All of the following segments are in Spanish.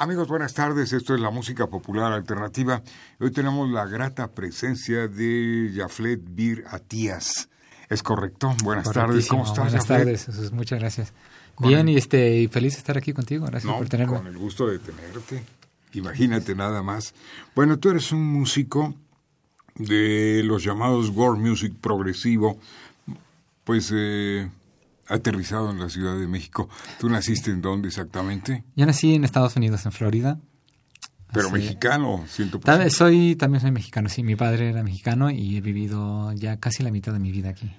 Amigos, buenas tardes. Esto es la música popular alternativa. Hoy tenemos la grata presencia de Jaflet Bir Atías. ¿Es correcto? Buenas tardes. ¿Cómo estás, Buenas tardes, Jesús. Muchas gracias. Bien, y este y feliz de estar aquí contigo. Gracias por tenerme. Con el gusto de tenerte. Imagínate nada más. Bueno, tú eres un músico de los llamados world music progresivo, pues eh, aterrizado en la Ciudad de México. ¿Tú naciste en dónde exactamente? Yo nací en Estados Unidos, en Florida. Pero Así, mexicano, siento. Tal, soy, también soy mexicano, sí. Mi padre era mexicano y he vivido ya casi la mitad de mi vida aquí.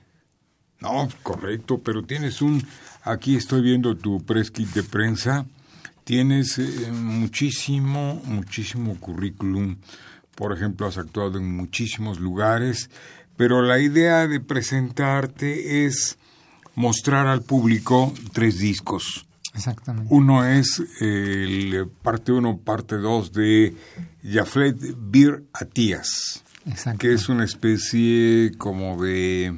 No, correcto, pero tienes un... Aquí estoy viendo tu press kit de prensa. Tienes eh, muchísimo, muchísimo currículum. Por ejemplo, has actuado en muchísimos lugares. Pero la idea de presentarte es mostrar al público tres discos. Exactamente. Uno es el parte 1, parte 2 de Jaflet Bir Atías, que es una especie como de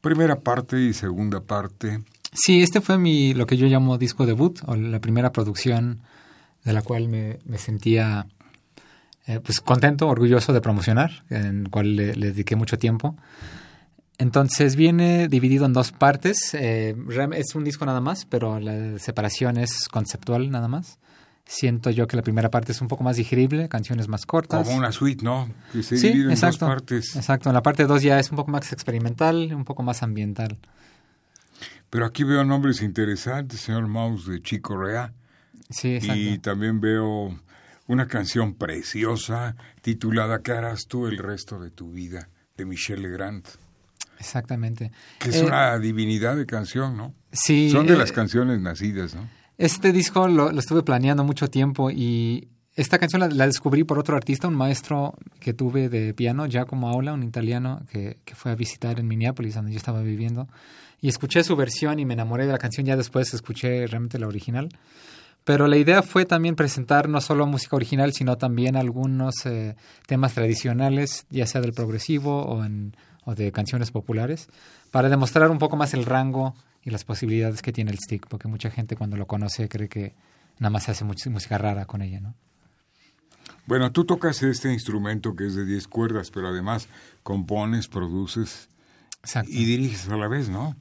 primera parte y segunda parte. Sí, este fue mi lo que yo llamo disco debut, o la primera producción de la cual me, me sentía eh, pues contento, orgulloso de promocionar, en el cual le, le dediqué mucho tiempo. Entonces viene dividido en dos partes. Eh, es un disco nada más, pero la separación es conceptual nada más. Siento yo que la primera parte es un poco más digerible, canciones más cortas. Como una suite, ¿no? Que se sí, divide exacto, en dos partes. Exacto. En la parte 2 ya es un poco más experimental, un poco más ambiental. Pero aquí veo nombres interesantes, señor Mouse de Chico Rea. Sí, exacto. Y también veo una canción preciosa titulada ¿Qué harás tú el resto de tu vida? de Michel Legrand. Exactamente. Que es eh, una divinidad de canción, ¿no? Sí. Son de eh, las canciones nacidas, ¿no? Este disco lo, lo, estuve planeando mucho tiempo y esta canción la, la, descubrí por otro artista, un maestro que tuve de piano, Giacomo Aula, un italiano que, que fue a visitar en Minneapolis, donde yo estaba viviendo. Y escuché su versión y me enamoré de la canción. Ya después escuché realmente la original. Pero la idea fue también presentar no solo música original, sino también algunos eh, temas tradicionales, ya sea del progresivo o en o de canciones populares, para demostrar un poco más el rango y las posibilidades que tiene el stick, porque mucha gente cuando lo conoce cree que nada más hace música rara con ella, ¿no? Bueno, tú tocas este instrumento que es de 10 cuerdas, pero además compones, produces Exacto. y diriges a la vez, ¿no?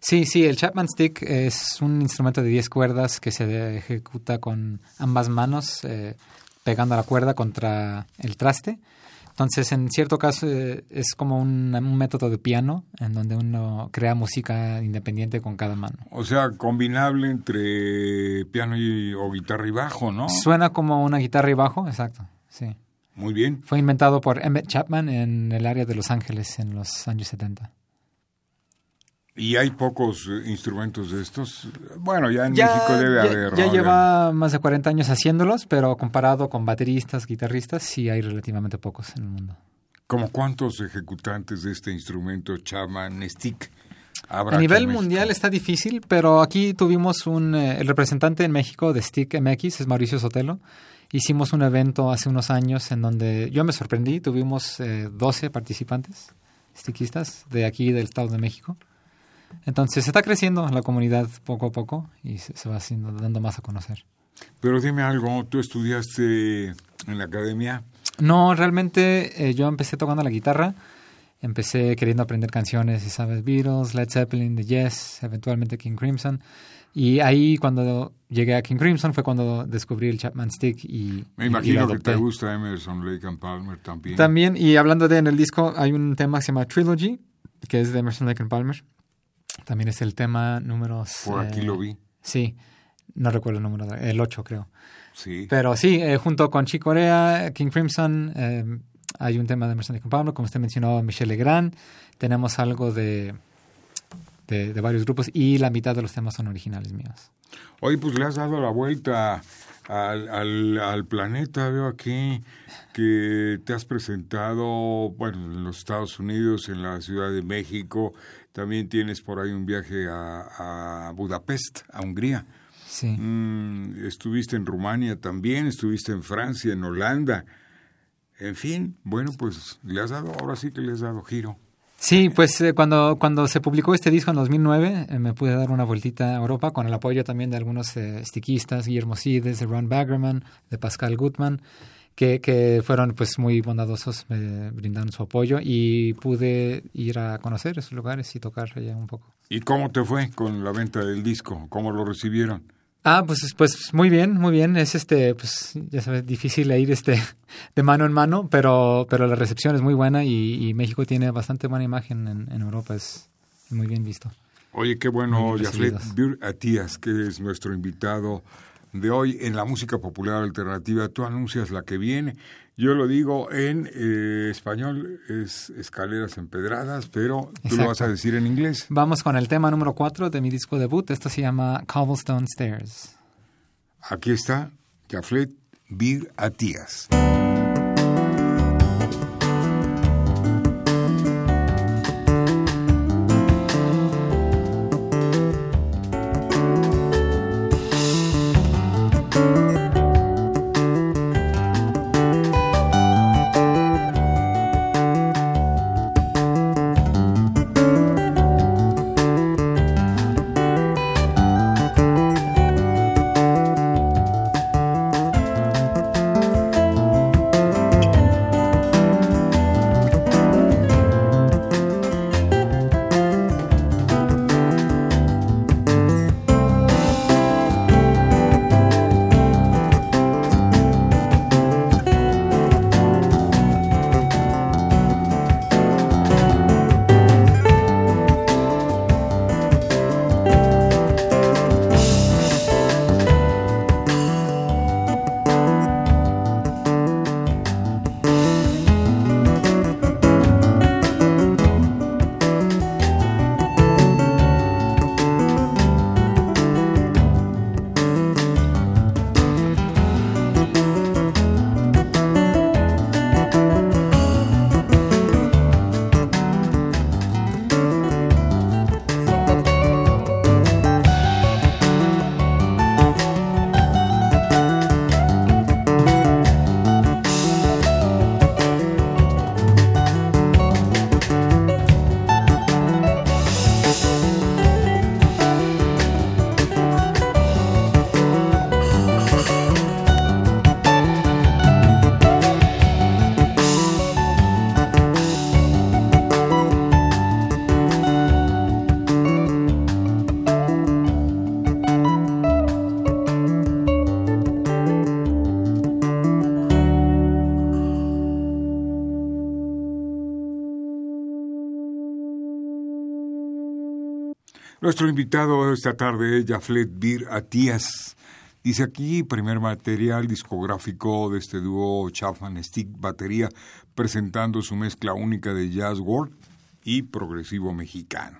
Sí, sí, el Chapman Stick es un instrumento de 10 cuerdas que se ejecuta con ambas manos, eh, pegando la cuerda contra el traste. Entonces, en cierto caso, eh, es como un, un, método de piano en donde uno crea música independiente con cada mano. O sea, combinable entre piano y, o guitarra y bajo, ¿no? Suena como una guitarra y bajo, exacto, sí. Muy bien. Fue inventado por Emmett Chapman en el área de Los Ángeles en los años 70. ¿Y hay pocos instrumentos de estos? Bueno, ya en ya, México debe ya, haber. Ya ¿no? lleva más de 40 años haciéndolos, pero comparado con bateristas, guitarristas, sí hay relativamente pocos en el mundo. ¿Como cuántos ejecutantes de este instrumento Chapman Stick habrá? A nivel mundial está difícil, pero aquí tuvimos un. Eh, el representante en México de Stick MX es Mauricio Sotelo. Hicimos un evento hace unos años en donde yo me sorprendí. Tuvimos eh, 12 participantes, stickistas, de aquí del Estado de México. Entonces se está creciendo la comunidad poco a poco y se, se va haciendo, dando más a conocer. Pero dime algo, ¿tú estudiaste en la academia? No, realmente eh, yo empecé tocando la guitarra, empecé queriendo aprender canciones, ¿sabes? Beatles, Led Zeppelin, The Yes, eventualmente King Crimson. Y ahí cuando llegué a King Crimson fue cuando descubrí el Chapman Stick y Me imagino y que te gusta Emerson, Lake and Palmer también. También, y hablando de en el disco, hay un tema que se llama Trilogy, que es de Emerson, Lake and Palmer. También es el tema número... Por aquí lo vi. Sí. No recuerdo el número, el 8 creo. Sí. Pero sí, eh, junto con Chick Corea, King Crimson, eh, hay un tema de Mercedes con Pablo, como usted mencionó, Michelle Legrand. Tenemos algo de, de, de, varios grupos y la mitad de los temas son originales míos. Oye, pues le has dado la vuelta al, al, al, planeta. Veo aquí que te has presentado, bueno, en los Estados Unidos, en la Ciudad de México. También tienes por ahí un viaje a, a Budapest, a Hungría. Sí. Mm, estuviste en Rumania también, estuviste en Francia, en Holanda. En fin, bueno, pues le has dado, ahora sí que le has dado giro. Sí, pues eh, cuando, cuando se publicó este disco en 2009, eh, me pude dar una vueltita a Europa con el apoyo también de algunos eh, stickistas, Guillermo Sides, de Ron Baggerman, de Pascal Gutman, que, que fueron pues muy bondadosos, me brindaron su apoyo y pude ir a conocer esos lugares y tocar allá un poco. ¿Y cómo te fue con la venta del disco? ¿Cómo lo recibieron? Ah, pues, pues muy bien, muy bien. Es este, pues ya sabes, difícil ir este de mano en mano, pero, pero la recepción es muy buena y, y México tiene bastante buena imagen en, en, Europa, es muy bien visto. Oye, qué bueno, Jaflet Atías, que es nuestro invitado de hoy en la música popular alternativa. Tú anuncias la que viene. Yo lo digo en eh, español, es Escaleras Empedradas, pero tú Exacto. lo vas a decir en inglés. Vamos con el tema número 4 de mi disco debut. Esto se llama Cobblestone Stairs. Aquí está Jaflet Bir Atías. Nuestro invitado esta tarde es Jaflet Bir Atías. Dice aquí, primer material discográfico de este dúo Chapman Stick Batería, presentando su mezcla única de jazz world y progresivo mexicano.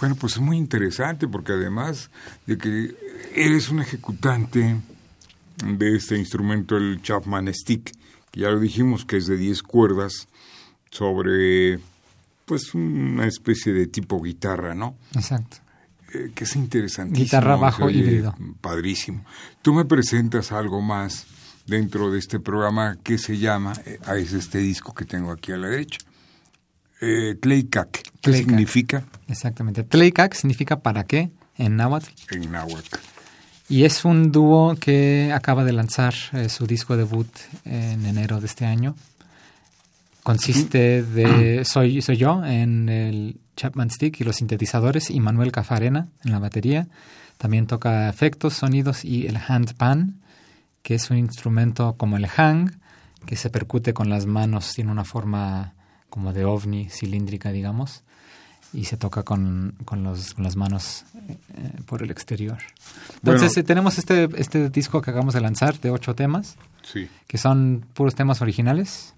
Bueno, pues es muy interesante porque además de que eres un ejecutante de este instrumento, el Chapman Stick, que ya lo dijimos que es de 10 cuerdas, sobre pues una especie de tipo guitarra, ¿no? Exacto. Eh, que es interesantísimo. Guitarra bajo híbrido. Padrísimo. Tú me presentas algo más dentro de este programa que se llama, eh, es este disco que tengo aquí a la derecha, eh, Tleicac. ¿Qué significa? Exactamente. Tleicac significa para qué en náhuatl. En náhuatl. Y es un dúo que acaba de lanzar eh, su disco debut en enero de este año. Consiste de soy, soy yo en el Chapman Stick y los sintetizadores y Manuel Cafarena en la batería. También toca efectos, sonidos y el handpan, que es un instrumento como el hang, que se percute con las manos, tiene una forma como de ovni cilíndrica, digamos. y se toca con, con, los, con las manos eh, por el exterior. Entonces eh, tenemos este, este disco que acabamos de lanzar de ocho temas, sí. que son puros temas originales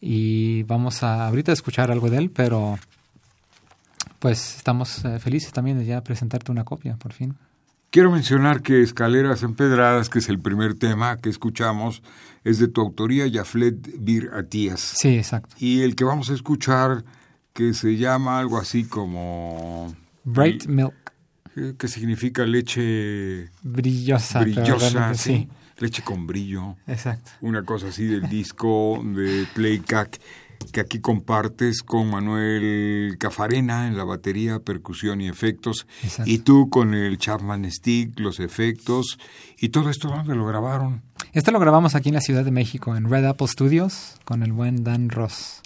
y vamos a ahorita a escuchar algo de él, pero pues estamos eh, felices también de ya presentarte una copia, por fin. Quiero mencionar que Escaleras Empedradas, que es el primer tema que escuchamos, es de tu autoría, Jaflet Bir Atías. Sí, exacto. Y el que vamos a escuchar, que se llama algo así como... Bright Milk. Que significa leche... Brillosa. Brillosa, sí. Leche con brillo. Exacto. Una cosa así del disco de Playcack que aquí compartes con Manuel Cafarena en la batería, percusión y efectos, y tú con el Chapman Stick, los efectos, y todo esto, ¿dónde lo grabaron? Esto lo grabamos aquí en la Ciudad de México, en Red Apple Studios, con el buen Dan Ross.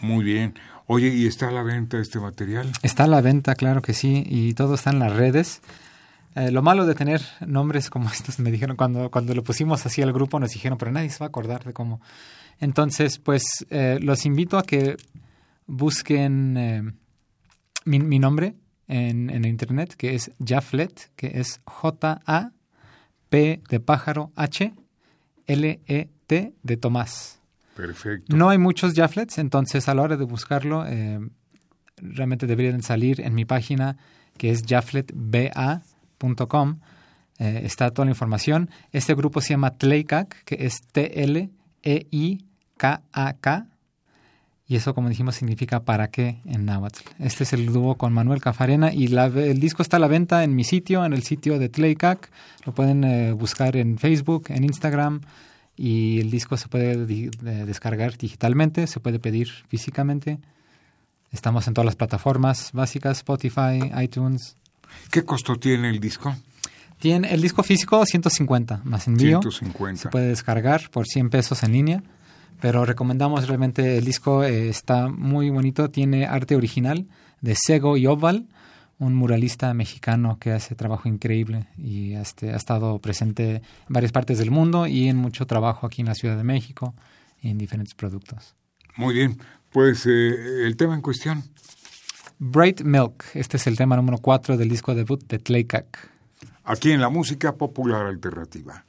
Muy bien. Oye, ¿y está a la venta este material? Está a la venta, claro que sí, y todo está en las redes. Eh, lo malo de tener nombres como estos, me dijeron cuando, cuando lo pusimos así al grupo, nos dijeron, pero nadie se va a acordar de cómo. Entonces, pues eh, los invito a que busquen eh, mi, mi, nombre en, en, internet, que es Jaflet, que es J-A-P de pájaro H, L-E-T de Tomás. Perfecto. No hay muchos Jaflets, entonces a la hora de buscarlo, realmente deberían salir en mi página, que es Eh, está toda la información. Este grupo se llama Tleicac, que es T-L-E-I K-A-K. Y eso, como dijimos, significa para qué en náhuatl. Este es el dúo con Manuel Cafarena y el disco está a la venta en mi sitio, en el sitio de Tlaycac. Lo pueden eh, buscar en Facebook, en Instagram y el disco se puede descargar digitalmente, se puede pedir físicamente. Estamos en todas las plataformas básicas, Spotify, iTunes. ¿Qué costo tiene el disco? Tiene el disco físico 150 más envío. 150. Se puede descargar por 100 pesos en línea pero recomendamos realmente el disco, eh, está muy bonito, tiene arte original de Sego y Oval, un muralista mexicano que hace trabajo increíble y este, ha estado presente en varias partes del mundo y en mucho trabajo aquí en la Ciudad de México y en diferentes productos. Muy bien, pues eh, el tema en cuestión. Bright Milk, este es el tema número 4 del disco debut de Tlaycac. Aquí en la música popular alternativa.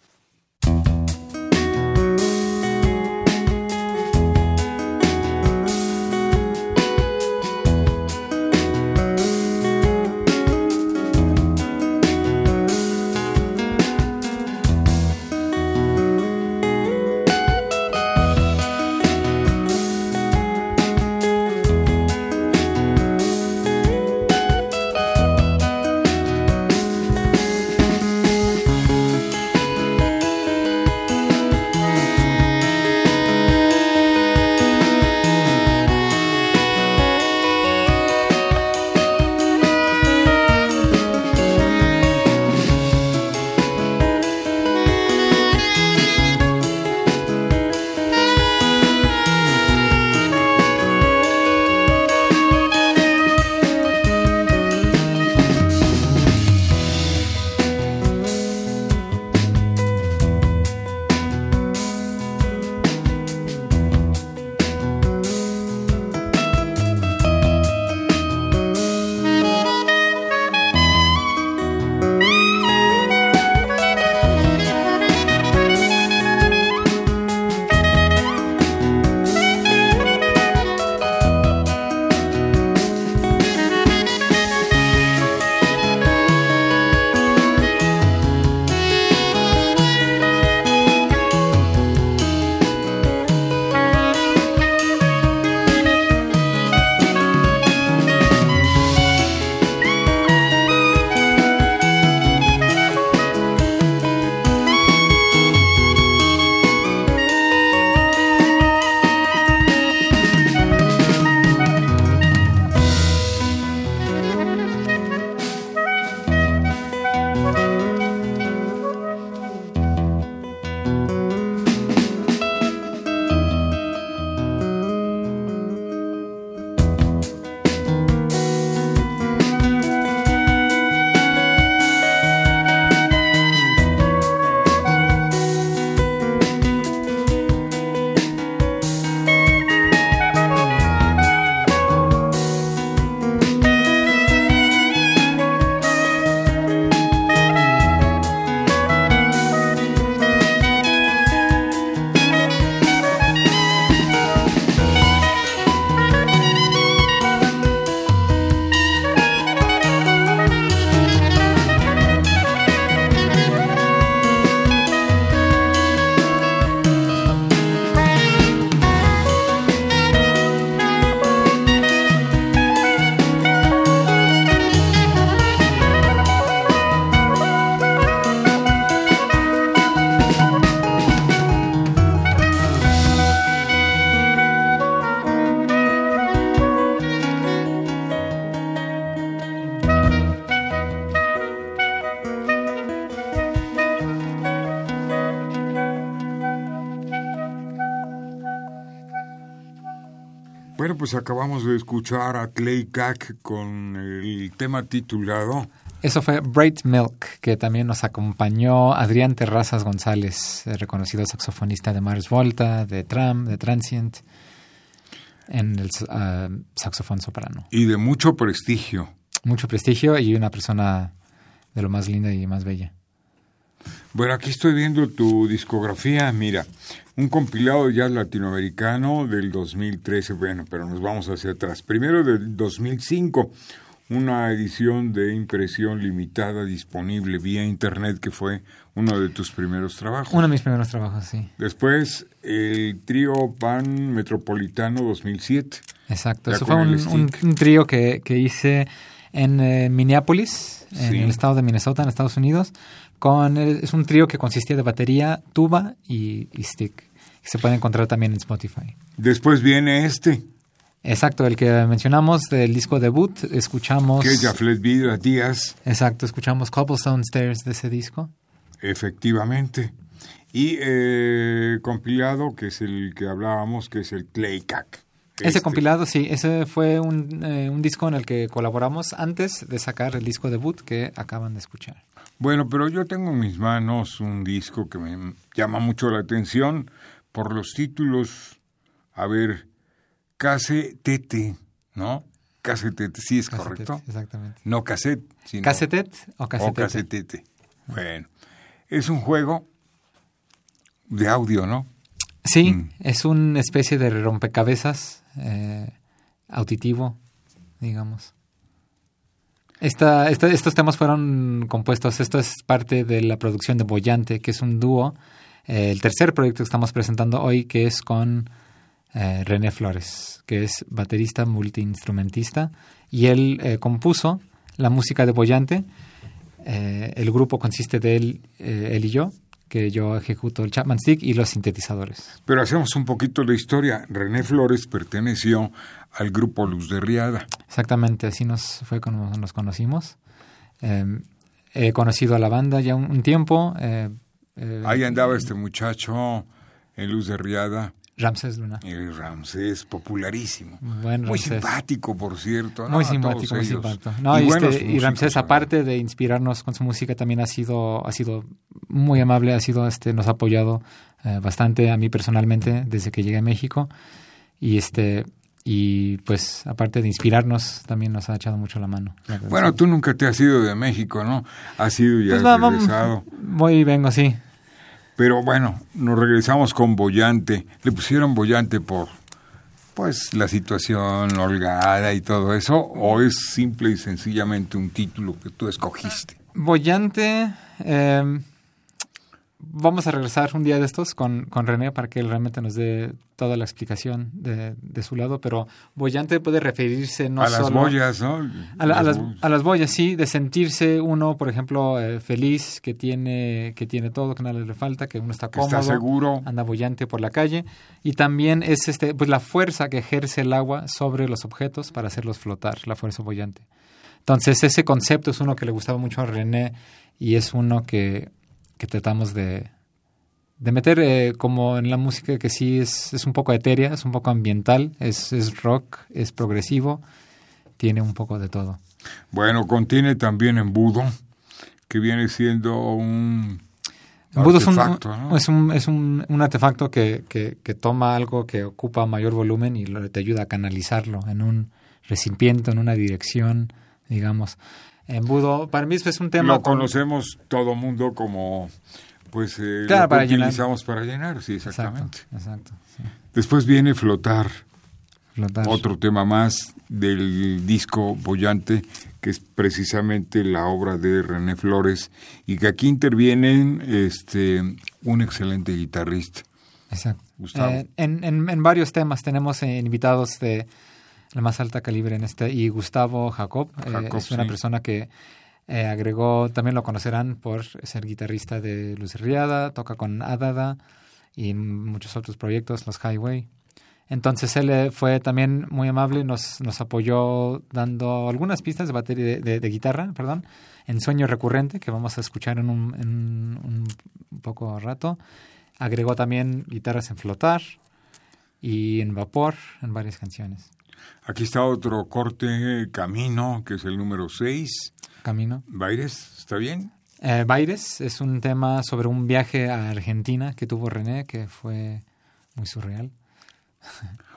Pues acabamos de escuchar a Clay Cack con el tema titulado Eso fue Bright Milk, que también nos acompañó Adrián Terrazas González, reconocido saxofonista de Mars Volta, de Tram, de Transient, en el uh, saxofón soprano. Y de mucho prestigio. Mucho prestigio y una persona de lo más linda y más bella. Bueno, aquí estoy viendo tu discografía, mira, un compilado de jazz latinoamericano del 2013, bueno, pero nos vamos hacia atrás. Primero del 2005, una edición de impresión limitada disponible vía internet que fue uno de tus primeros trabajos. Uno de mis primeros trabajos, sí. Después el trío Pan Metropolitano 2007. Exacto, eso fue un, un, trío que, que hice en eh, Minneapolis, en el estado de Minnesota, en Estados Unidos. Con, es un trío que consistía de batería, tuba y, stick. Se puede encontrar también en Spotify. Después viene este. Exacto, el que mencionamos del disco debut, escuchamos... Que es Vidra Díaz. Exacto, escuchamos Cobblestone Stairs de ese disco. Efectivamente. Y eh, compilado, que es el que hablábamos, que es el Clay Cack. Ese este. compilado, sí, ese fue un, eh, un, disco en el que colaboramos antes de sacar el disco debut que acaban de escuchar. Bueno, pero yo tengo en mis manos un disco que me llama mucho la atención por los títulos. A ver, Casetete, ¿no? Casetete, sí es correcto. Exactamente. No cassette, sino. ¿Casetet o casetete? O casetete. Bueno, es un juego de audio, ¿no? Sí, mm. es una especie de rompecabezas eh, auditivo, digamos. Esta, estos temas fueron compuestos, esto es parte de la producción de Boyante, que es un dúo, eh, el tercer proyecto que estamos presentando hoy, que es con eh, René Flores, que es baterista multiinstrumentista, y él eh, compuso la música de Boyante. el grupo consiste de él, él y yo, que yo ejecuto el Chapman Stick y los sintetizadores. Pero hacemos un poquito de historia. René Flores perteneció al grupo Luz de Riada. Exactamente, así nos fue como nos conocimos. Eh, he conocido a la banda ya un, tiempo. Eh, eh, Ahí andaba este muchacho en Luz de Riada. Ramsés Luna. El Ramsés, popularísimo. muy simpático, por cierto. Muy simpático, muy simpático. y, este, Ramsés, aparte de inspirarnos con su música, también ha sido, ha sido muy amable, ha sido, este, nos ha apoyado eh, bastante a mí personalmente desde que llegué a México. Y este, y pues aparte de inspirarnos también nos ha echado mucho la mano. bueno, tú nunca te has ido de México, ¿no? Has ido ya pues regresado. Voy y vengo, sí. Pero bueno, nos regresamos con Bollante. Le pusieron Bollante por pues la situación holgada y todo eso, o es simple y sencillamente un título que tú escogiste. Bollante, eh, vamos a regresar un día de estos con, con, René para que él realmente nos dé toda la explicación de, de su lado, pero boyante puede referirse no a solo... las boyas, ¿no? A, las, a las boyas, sí, de sentirse uno, por ejemplo, eh, feliz, que tiene, que tiene todo, que nada le falta, que uno está cómodo, está seguro. anda boyante por la calle, y también es este, pues la fuerza que ejerce el agua sobre los objetos para hacerlos flotar, la fuerza boyante. Entonces, ese concepto es uno que le gustaba mucho a René y es uno que que tratamos de, de meter eh, como en la música que sí es, es un poco etérea, es un poco ambiental, es, es rock, es progresivo, tiene un poco de todo. Bueno, contiene también embudo, que viene siendo un embudo artefacto, es, un, es, un, es un, un artefacto que, que, que, toma algo que ocupa mayor volumen y te ayuda a canalizarlo en un recipiente, en una dirección, digamos. Embudo, para mí es un tema... Lo conocemos todo mundo como, pues, eh, lo para utilizamos llenar. para llenar, sí, exactamente. Exacto, Después viene Flotar, Flotar, otro tema más del disco Bollante, que es precisamente la obra de René Flores, y que aquí intervienen este, un excelente guitarrista. Exacto. Gustavo. Eh, en, en, en, varios temas tenemos eh, invitados de la más alta calibre en este. Y Gustavo Jacob, eh, es una persona que eh, agregó, también lo conocerán por ser guitarrista de Luz Riada, toca con Adada y muchos otros proyectos, los Highway. Entonces él eh, fue también muy amable, nos, nos apoyó dando algunas pistas de batería de, de, guitarra, perdón, en Sueño Recurrente, que vamos a escuchar en un, en un poco rato. Agregó también guitarras en flotar, y en Vapor, en varias canciones. Aquí está otro corte, Camino, que es el número 6. Camino. Baires, ¿está bien? Eh, Baires es un tema sobre un viaje a Argentina que tuvo René, que fue muy surreal.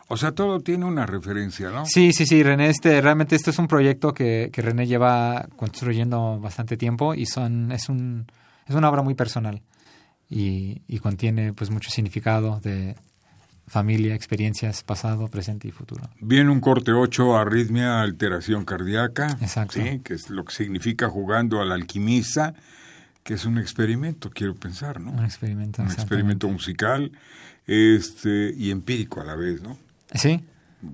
O sea, todo tiene una referencia, ¿no? Sí, sí, sí, René, este, realmente este es un proyecto que, que René lleva construyendo bastante tiempo y son, es, un, es una obra muy personal y, y contiene pues mucho significado de familia, experiencias, pasado, presente y futuro. Viene un corte 8, arritmia, alteración cardíaca, Exacto. ¿sí? que es lo que significa jugando al alquimista, que es un experimento, quiero pensar, ¿no? Un experimento. Un experimento musical este, y empírico a la vez, ¿no? Sí,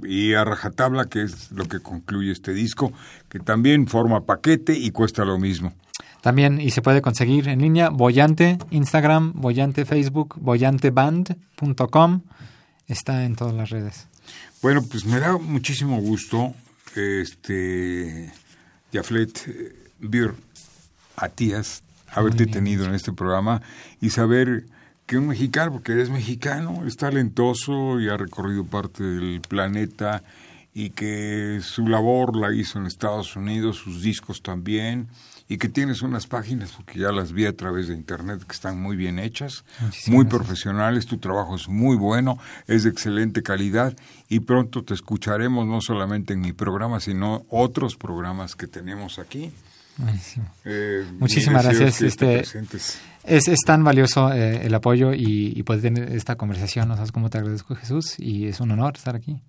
Y a rajatabla, que es lo que concluye este disco, que también forma paquete y cuesta lo mismo. también y se puede conseguir en línea Boyante, Instagram, Boyante, Facebook, boyanteband.com. Está en todas las redes. Bueno, pues me da muchísimo gusto, este, Jaflet eh, Bir Atías, haberte tenido en este programa y saber que un mexicano, porque eres mexicano, es talentoso y ha recorrido parte del planeta y que su labor la hizo en Estados Unidos, sus discos también, y que tienes unas páginas, porque ya las vi a través de internet, que están muy bien hechas, Muchísimas muy profesionales, tu trabajo es muy bueno, es de excelente calidad y pronto te escucharemos no solamente en mi programa, sino otros programas que tenemos aquí. Eh, Muchísimas gracias, este-. Es, es tan valioso eh, el apoyo y, y poder tener esta conversación. No sabes cómo te agradezco, Jesús, y es un honor estar aquí.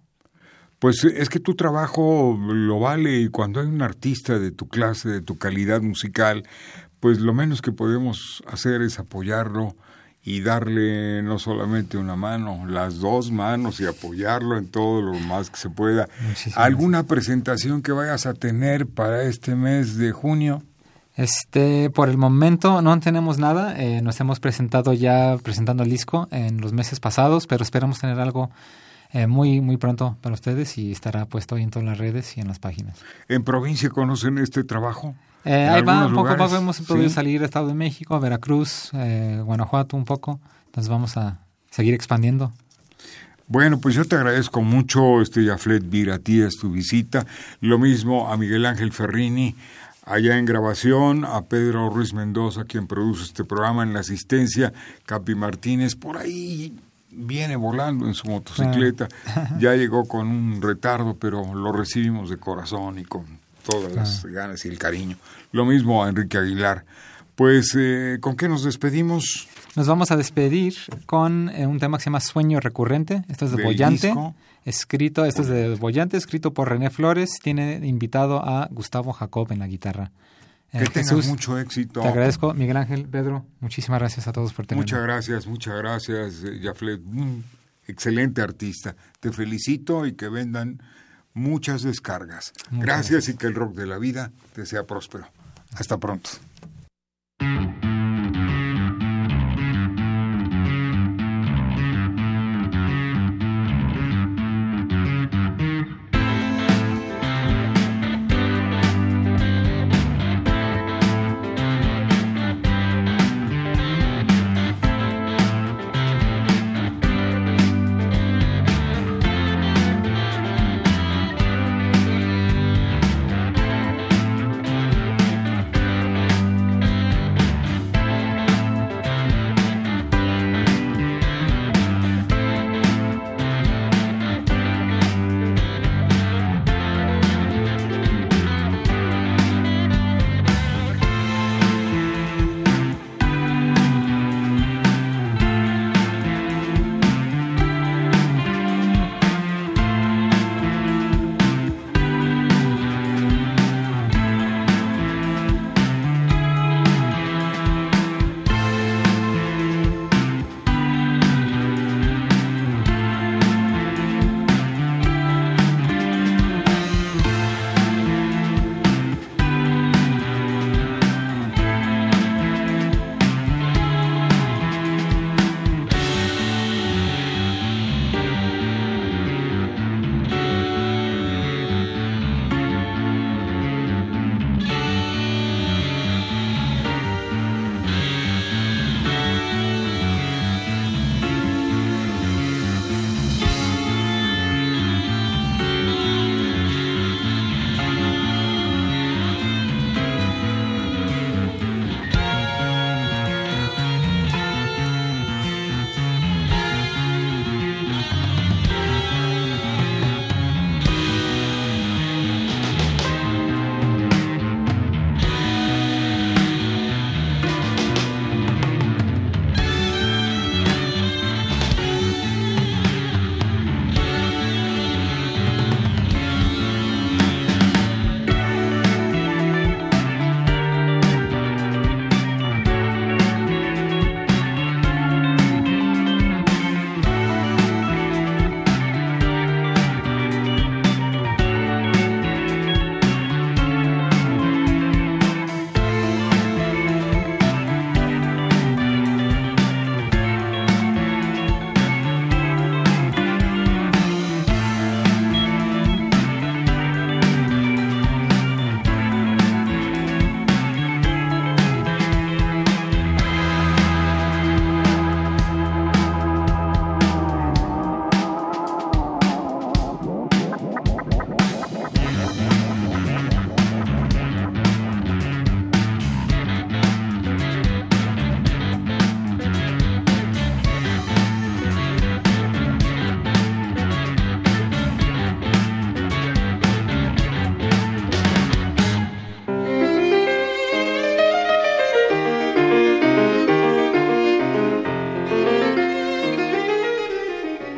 Pues es que tu trabajo lo vale y cuando hay un artista de tu clase, de tu calidad musical, pues lo menos que podemos hacer es apoyarlo y darle no solamente una mano, las dos manos y apoyarlo en todo lo más que se pueda. Muchísimas ¿Alguna presentación que vayas a tener para este mes de junio? Este, por el momento no tenemos nada. eh, nos hemos presentado ya presentando el disco en los meses pasados, pero esperamos tener algo eh, muy muy pronto para ustedes y estará puesto ahí en todas las redes y en las páginas. ¿En provincia conocen este trabajo? Eh, ¿En ahí va, un poco poco hemos podido Sí. salir a Estado de México, Veracruz, eh, Guanajuato un poco. Entonces vamos a seguir expandiendo. Bueno, pues yo te agradezco mucho, este Yaflet Vir, a ti es tu visita. Lo mismo a Miguel Ángel Ferrini, allá en grabación, a Pedro Ruiz Mendoza, quien produce este programa en la asistencia, Capi Martínez, por ahí viene volando en su motocicleta. Ya llegó con un retardo, pero lo recibimos de corazón y con todas las ganas y el cariño. Lo mismo a Enrique Aguilar. Pues, eh, ¿con qué nos despedimos? Nos vamos a despedir con eh, un tema que se llama Sueño Recurrente. Esto es de disco. Escrito, esto es de Boyante, escrito por René Flores. Tiene invitado a Gustavo Jacob en la guitarra. Eh, Que tengas Jesús, mucho éxito. te agradezco. Miguel Ángel, Pedro, muchísimas gracias a todos por tenerme. Muchas gracias, muchas gracias, eh, Jaflet. Un excelente artista. Te felicito y que vendan muchas descargas. Muchas gracias y que el rock de la vida te sea próspero. Hasta pronto.